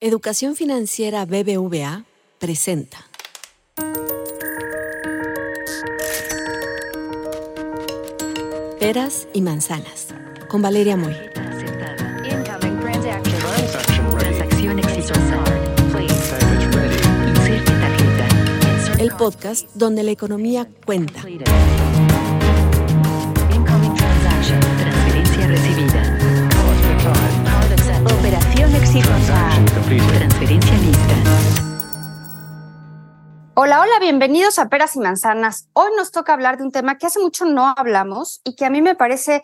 Educación Financiera BBVA presenta. Peras y manzanas con Valeria Moy. El podcast donde la economía cuenta. Hola, hola, bienvenidos a Peras y Manzanas. Hoy nos toca hablar de un tema que hace mucho no hablamos y que a mí me parece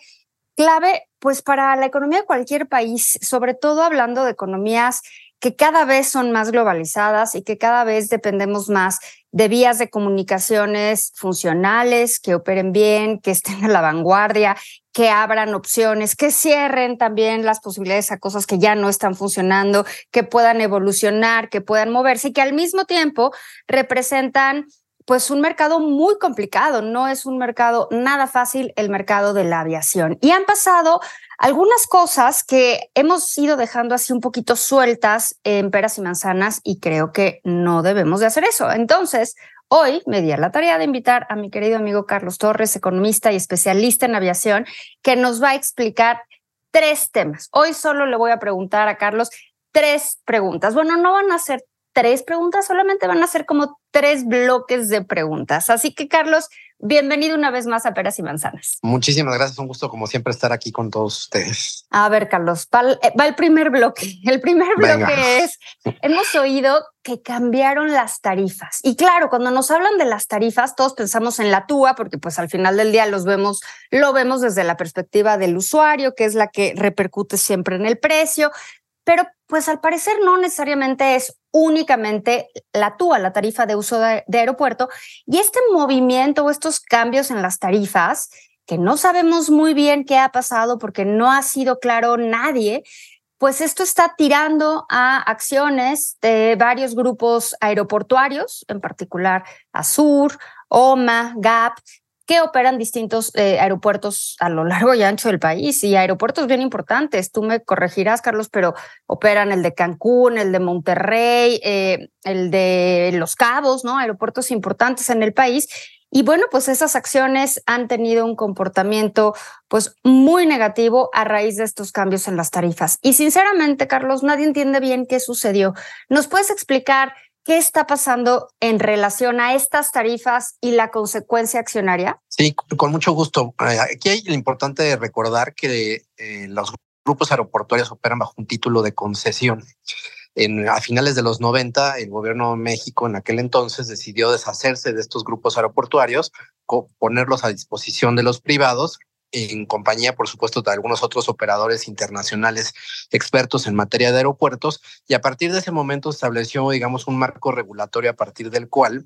clave pues para la economía de cualquier país, sobre todo hablando de economías que cada vez son más globalizadas y que cada vez dependemos más de vías de comunicaciones funcionales, que operen bien, que estén a la vanguardia, que abran opciones, que cierren también las posibilidades a cosas que ya no están funcionando, que puedan evolucionar, que puedan moverse y que al mismo tiempo representan pues un mercado muy complicado, no es un mercado nada fácil el mercado de la aviación. Y han pasado algunas cosas que hemos ido dejando así un poquito sueltas en peras y manzanas y creo que no debemos de hacer eso. Entonces, hoy me di la tarea de invitar a mi querido amigo Carlos Torres, economista y especialista en aviación, que nos va a explicar tres temas. Hoy solo le voy a preguntar a Carlos tres preguntas. Bueno, no van a ser tres preguntas, solamente van a ser como tres bloques de preguntas. Así que, Carlos, bienvenido una vez más a Peras y Manzanas. Muchísimas gracias, un gusto como siempre estar aquí con todos ustedes. A ver, Carlos, va el, va el primer bloque. El primer bloque Venga. es, hemos oído que cambiaron las tarifas. Y claro, cuando nos hablan de las tarifas, todos pensamos en la TUA, porque pues al final del día los vemos, lo vemos desde la perspectiva del usuario, que es la que repercute siempre en el precio, pero pues al parecer no necesariamente es únicamente la TUA, la tarifa de uso de, de, aeropuerto, y este movimiento o estos cambios en las tarifas, que no sabemos muy bien qué ha pasado porque no ha sido claro nadie, pues esto está tirando a acciones de varios grupos aeroportuarios, en particular Azur, OMA, GAP, que operan distintos eh, aeropuertos a lo largo y ancho del país y aeropuertos bien importantes. Tú me corregirás, Carlos, pero operan el de Cancún, el de Monterrey, eh, el de Los Cabos, ¿no? Aeropuertos importantes en el país. Y bueno, pues esas acciones han tenido un comportamiento pues muy negativo a raíz de estos cambios en las tarifas. Y sinceramente, Carlos, nadie entiende bien qué sucedió. ¿Nos puedes explicar ¿Qué está pasando en relación a estas tarifas y la consecuencia accionaria? Sí, con mucho gusto. Aquí hay lo importante de recordar que eh, los grupos aeroportuarios operan bajo un título de concesión. A finales de los 90, el gobierno de México en aquel entonces decidió deshacerse de estos grupos aeroportuarios, ponerlos a disposición de los privados en compañía, por supuesto, de algunos otros operadores internacionales expertos en materia de aeropuertos, y a partir de ese momento estableció, digamos, un marco regulatorio a partir del cual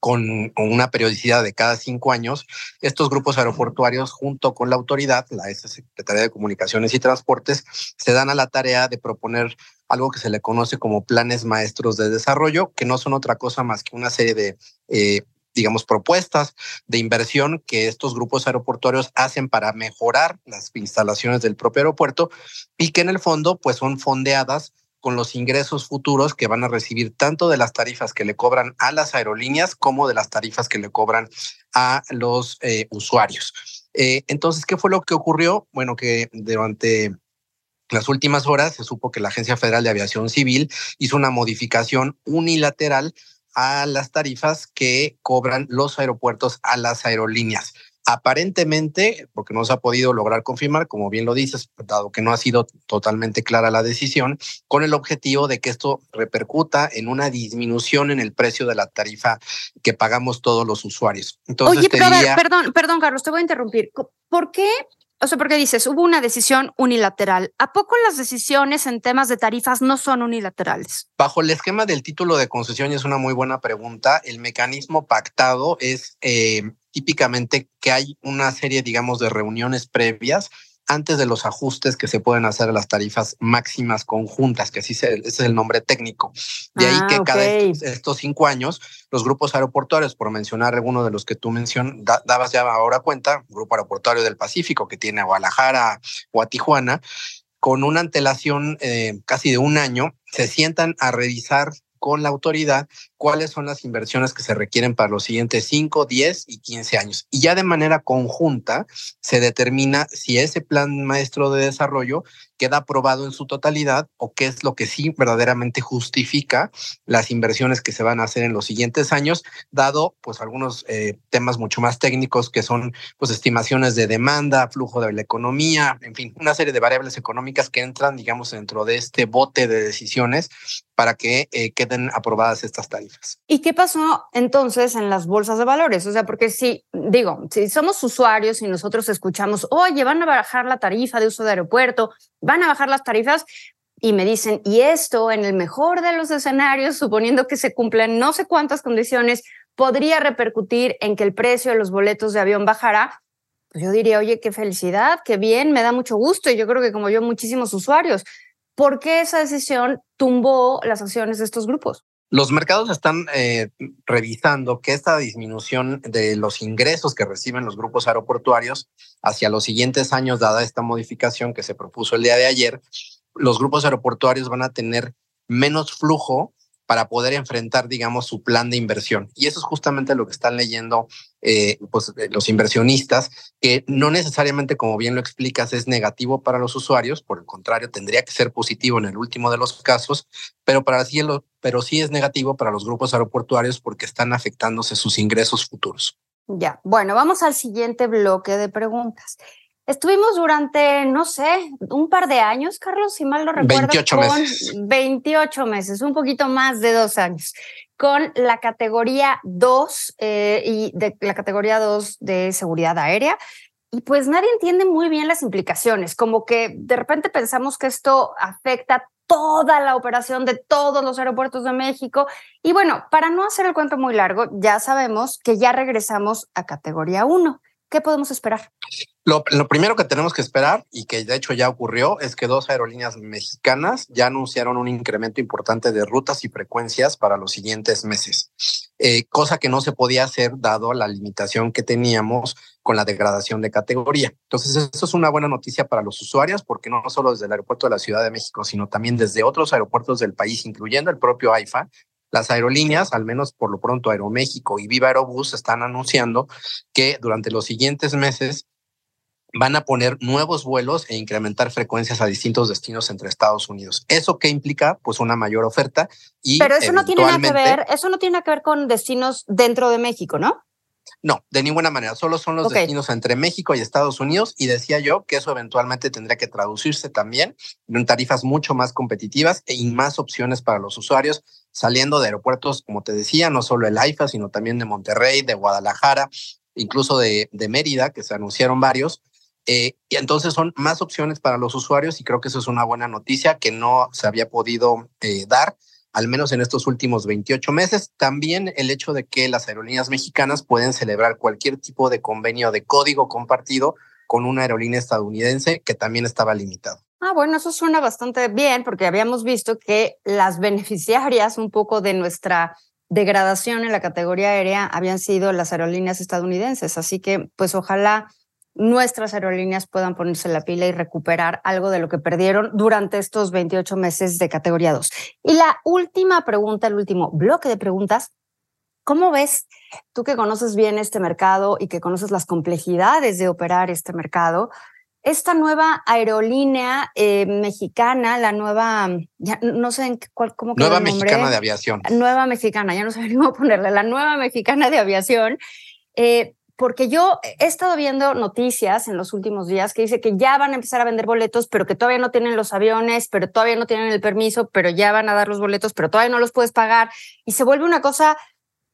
con una periodicidad de cada cinco años, estos grupos aeroportuarios, junto con la autoridad, la Secretaría de Comunicaciones y Transportes, se dan a la tarea de proponer algo que se le conoce como planes maestros de desarrollo, que no son otra cosa más que una serie de eh, digamos, propuestas de inversión que estos grupos aeroportuarios hacen para mejorar las instalaciones del propio aeropuerto y que en el fondo pues son fondeadas con los ingresos futuros que van a recibir tanto de las tarifas que le cobran a las aerolíneas como de las tarifas que le cobran a los eh, usuarios. Eh, entonces, ¿qué fue lo que ocurrió? Bueno, que durante las últimas horas se supo que la Agencia Federal de Aviación Civil hizo una modificación unilateral a las tarifas que cobran los aeropuertos a las aerolíneas. Aparentemente, porque no se ha podido lograr confirmar, como bien lo dices, dado que no ha sido totalmente clara la decisión, con el objetivo de que esto repercuta en una disminución en el precio de la tarifa que pagamos todos los usuarios. Entonces, Oye, pero diría... ver, perdón, perdón, Carlos, te voy a interrumpir. ¿Por qué o sea, porque dices, hubo una decisión unilateral. ¿A poco las decisiones en temas de tarifas no son unilaterales? Bajo el esquema del título de concesión, y es una muy buena pregunta, el mecanismo pactado es eh, típicamente que hay una serie, digamos, de reuniones previas antes de los ajustes que se pueden hacer a las tarifas máximas conjuntas, que así se, ese es el nombre técnico. De ahí Ah, que cada ok. estos, estos cinco años, los grupos aeroportuarios, por mencionar alguno de los que tú mencionas, da- dabas ya ahora cuenta, Grupo Aeroportuario del Pacífico, que tiene a Guadalajara o a Tijuana, con una antelación eh, casi de un año, se sientan a revisar con la autoridad cuáles son las inversiones que se requieren para los siguientes 5, 10 y 15 años. Y ya de manera conjunta se determina si ese plan maestro de desarrollo queda aprobado en su totalidad o qué es lo que sí verdaderamente justifica las inversiones que se van a hacer en los siguientes años, dado pues algunos eh, temas mucho más técnicos que son pues estimaciones de demanda, flujo de la economía, en fin, una serie de variables económicas que entran, digamos, dentro de este bote de decisiones para que eh, queden aprobadas estas tarifas. ¿Y qué pasó entonces en las bolsas de valores? O sea, porque si, digo, si somos usuarios y nosotros escuchamos, oye, van a bajar la tarifa de uso de aeropuerto, van a bajar las tarifas, y me dicen, y esto en el mejor de los escenarios, suponiendo que se cumplen no sé cuántas condiciones, podría repercutir en que el precio de los boletos de avión bajara, pues yo diría, oye, qué felicidad, qué bien, me da mucho gusto y yo creo que como yo muchísimos usuarios. ¿Por qué esa decisión tumbó las acciones de estos grupos? Los mercados están eh, revisando que esta disminución de los ingresos que reciben los grupos aeroportuarios hacia los siguientes años, dada esta modificación que se propuso el día de ayer, los grupos aeroportuarios van a tener menos flujo para poder enfrentar, digamos, su plan de inversión. Y eso es justamente lo que están leyendo eh, pues, eh, los inversionistas, que no necesariamente, como bien lo explicas, es negativo para los usuarios, por el contrario, tendría que ser positivo en el último de los casos, pero, para sí, pero sí es negativo para los grupos aeroportuarios porque están afectándose sus ingresos futuros. Ya, bueno, vamos al siguiente bloque de preguntas. Estuvimos durante, no sé, un par de años, Carlos, si mal no recuerdo. 28 meses. 28 meses, un poquito más de dos años, con la categoría 2 eh, y de la categoría 2 de seguridad aérea. Y pues nadie entiende muy bien las implicaciones, como que de repente pensamos que esto afecta toda la operación de todos los aeropuertos de México. Y bueno, para no hacer el cuento muy largo, ya sabemos que ya regresamos a categoría 1. ¿Qué podemos esperar? Lo, primero que tenemos que esperar, y que de hecho ya ocurrió, es que dos aerolíneas mexicanas ya anunciaron un incremento importante de rutas y frecuencias para los siguientes meses, eh, cosa que no se podía hacer dado la limitación que teníamos con la degradación de categoría. Entonces, eso es una buena noticia para los usuarios, porque no solo desde el aeropuerto de la Ciudad de México, sino también desde otros aeropuertos del país, incluyendo el propio AIFA, las aerolíneas, al menos por lo pronto Aeroméxico y Viva Aerobús, están anunciando que durante los siguientes meses van a poner nuevos vuelos e incrementar frecuencias a distintos destinos entre Estados Unidos. ¿Eso qué implica? Pues una mayor oferta y Pero eso no tiene nada que ver, eso no tiene nada que ver con destinos dentro de México, ¿no? No, de ninguna manera. Solo son los destinos entre México y Estados Unidos. Y decía yo que eso eventualmente tendría que traducirse también en tarifas mucho más competitivas e, y más opciones para los usuarios, saliendo de aeropuertos, como te decía, no solo el AIFA, sino también de Monterrey, de Guadalajara, incluso de, de Mérida, que se anunciaron varios. Eh, y entonces son más opciones para los usuarios y creo que eso es una buena noticia que no se había podido eh, dar al menos en estos últimos 28 meses. También el hecho de que las aerolíneas mexicanas pueden celebrar cualquier tipo de convenio de código compartido con una aerolínea estadounidense que también estaba limitado. Ah, bueno, eso suena bastante bien porque habíamos visto que las beneficiarias un poco de nuestra degradación en la categoría aérea habían sido las aerolíneas estadounidenses. Así que, pues ojalá nuestras aerolíneas puedan ponerse la pila y recuperar algo de lo que perdieron durante estos 28 meses de categoría 2. Y la última pregunta, el último bloque de preguntas, ¿cómo ves tú que conoces bien este mercado y que conoces las complejidades de operar este mercado? Esta nueva aerolínea eh, mexicana, la nueva, ya no sé en cuál, cómo Nueva Mexicana de Aviación. Nueva Mexicana, ya no sé cómo ponerle, la Nueva Mexicana de Aviación, eh, porque yo he estado viendo noticias en los últimos días que dice que ya van a empezar a vender boletos, pero que todavía no tienen los aviones, pero todavía no tienen el permiso, pero ya van a dar los boletos, pero todavía no los puedes pagar. Y se vuelve una cosa,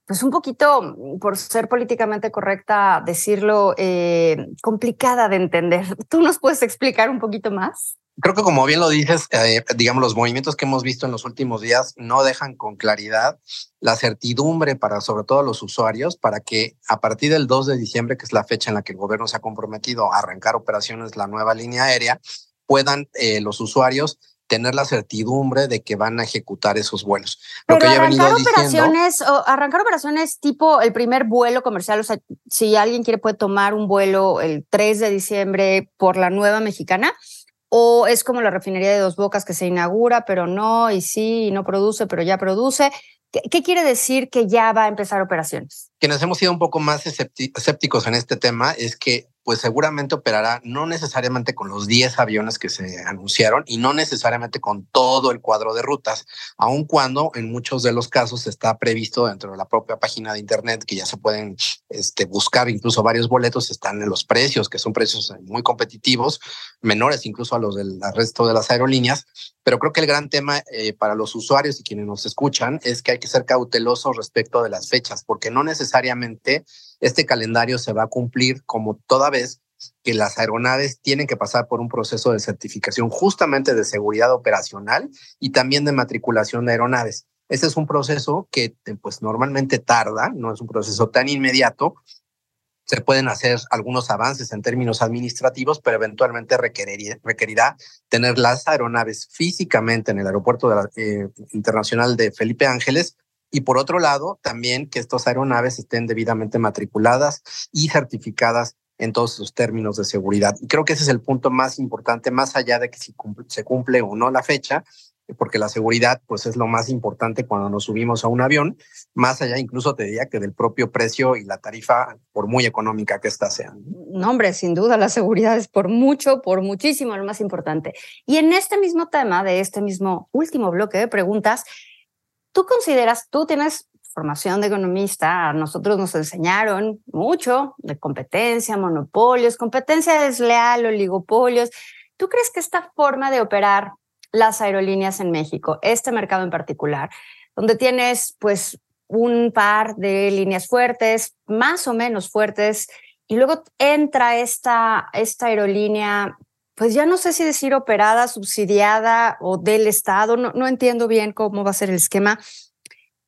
pues un poquito, por ser políticamente correcta, decirlo, eh, complicada de entender. ¿Tú nos puedes explicar un poquito más? Creo que como bien lo dices, eh, digamos, los movimientos que hemos visto en los últimos días no dejan con claridad la certidumbre para sobre todo los usuarios para que a partir del 2 de diciembre, que es la fecha en la que el gobierno se ha comprometido a arrancar operaciones la nueva línea aérea, puedan eh, los usuarios tener la certidumbre de que van a ejecutar esos vuelos. Lo que arrancar operaciones, o arrancar operaciones tipo el primer vuelo comercial, o sea, si alguien quiere puede tomar un vuelo el 3 de diciembre por la nueva mexicana, ¿O es como la refinería de Dos Bocas que se inaugura, pero no, y sí, y no produce, pero ya produce? ¿Qué, quiere decir que ya va a empezar operaciones? Quienes hemos sido un poco más escépticos en este tema es que pues seguramente operará no necesariamente con los 10 aviones que se anunciaron y no necesariamente con todo el cuadro de rutas, aun cuando en muchos de los casos está previsto dentro de la propia página de internet que ya se pueden este, buscar incluso varios boletos, están en los precios, que son precios muy competitivos, menores incluso a los del resto de las aerolíneas, pero creo que el gran tema eh, para los usuarios y quienes nos escuchan es que hay que ser cautelosos respecto de las fechas, porque no necesariamente este calendario se va a cumplir como toda vez que las aeronaves tienen que pasar por un proceso de certificación justamente de seguridad operacional y también de matriculación de aeronaves. Ese es un proceso que pues normalmente tarda, no es un proceso tan inmediato. Se pueden hacer algunos avances en términos administrativos, pero eventualmente requerirá, requerirá tener las aeronaves físicamente en el aeropuerto eh, internacional de Felipe Ángeles y por otro lado, también que estas aeronaves estén debidamente matriculadas y certificadas en todos sus términos de seguridad. Y creo que ese es el punto más importante, más allá de que si se cumple o no la fecha, porque la seguridad pues es lo más importante cuando nos subimos a un avión, más allá incluso te diría que del propio precio y la tarifa, por muy económica que ésta sea. No, hombre, sin duda la seguridad es por mucho, por muchísimo lo más importante. Y en este mismo tema, de este mismo último bloque de preguntas, ¿Tú consideras, tú tienes formación de economista, a nosotros nos enseñaron mucho de competencia, monopolios, competencia desleal, oligopolios. ¿Tú crees que esta forma de operar las aerolíneas en México, este mercado en particular, donde tienes pues un par de líneas fuertes, más o menos fuertes, y luego entra esta, esta aerolínea pues ya no sé si decir operada, subsidiada o del Estado, no, no entiendo bien cómo va a ser el esquema.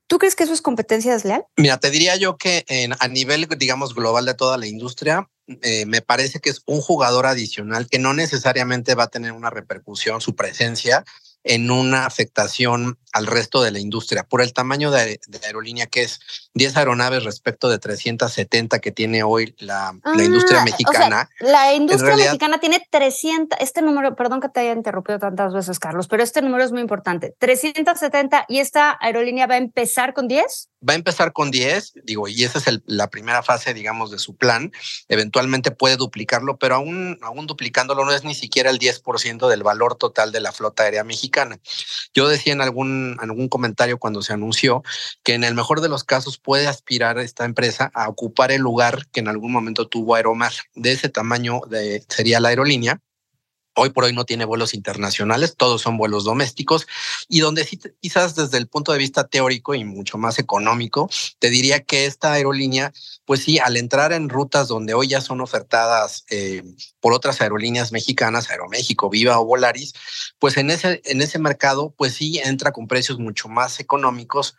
¿Tú crees que eso es competencia desleal? Mira, te diría yo que en, a nivel, digamos, global de toda la industria, eh, me parece que es un jugador adicional que no necesariamente va a tener una repercusión, su presencia en una afectación al resto de la industria por el tamaño de, aerolínea que es 10 aeronaves respecto de 370 que tiene hoy la, industria mexicana. la industria mexicana tiene 300, este número, perdón que te haya interrumpido tantas veces, Carlos, pero este número es muy importante. 370 y esta aerolínea va a empezar con 10? Va a empezar con 10, digo, y esa es la primera fase, digamos, de su plan. Eventualmente puede duplicarlo, pero aún, aún duplicándolo no es ni siquiera el 10% del valor total de la flota aérea mexicana. Yo decía en algún, algún comentario cuando se anunció que en el mejor de los casos puede aspirar esta empresa a ocupar el lugar que en algún momento tuvo Aeromar. De ese tamaño de, sería la aerolínea Hoy por hoy no tiene vuelos internacionales, todos son vuelos domésticos y donde sí, quizás desde el punto de vista teórico y mucho más económico, te diría que esta aerolínea, pues sí, al entrar en rutas donde hoy ya son ofertadas eh, por otras aerolíneas mexicanas, Aeroméxico, Viva o Volaris, pues en ese, en ese mercado, pues sí entra con precios mucho más económicos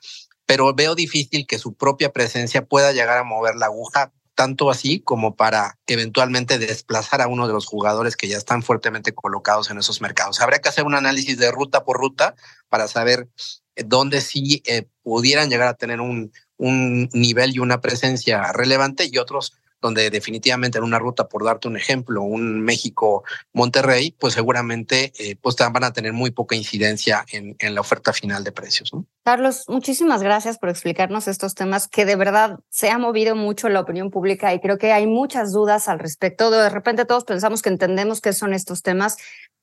pero veo difícil que su propia presencia pueda llegar a mover la aguja tanto así como para eventualmente desplazar a uno de los jugadores que ya están fuertemente colocados en esos mercados. Habría que hacer un análisis de ruta por ruta para saber eh, dónde sí eh, pudieran llegar a tener un, un nivel y una presencia relevante y otros donde definitivamente en una ruta, por darte un ejemplo, un México-Monterrey, pues seguramente eh, pues van a tener muy poca incidencia en, en la oferta final de precios. Carlos, muchísimas gracias por explicarnos estos temas que de verdad se ha movido mucho la opinión pública y creo que hay muchas dudas al respecto. De repente todos pensamos que entendemos qué son estos temas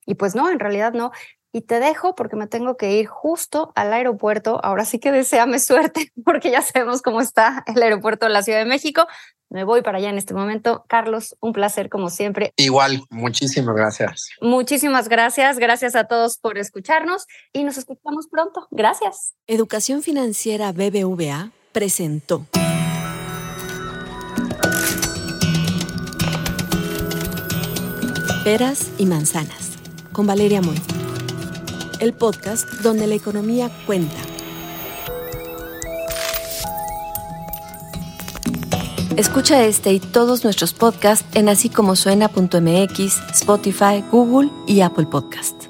y pues no, en realidad no. Y te dejo porque me tengo que ir justo al aeropuerto. Ahora sí que deseame suerte porque ya sabemos cómo está el aeropuerto de la Ciudad de México. Me voy para allá en este momento. Carlos, un placer como siempre. Igual, muchísimas gracias. Muchísimas gracias. Gracias a todos por escucharnos y nos escuchamos pronto. Gracias. Educación Financiera BBVA presentó. Peras y manzanas con Valeria Moy. El podcast donde la economía cuenta. Escucha este y todos nuestros podcasts en así como suena.mx, Spotify, Google y Apple Podcast.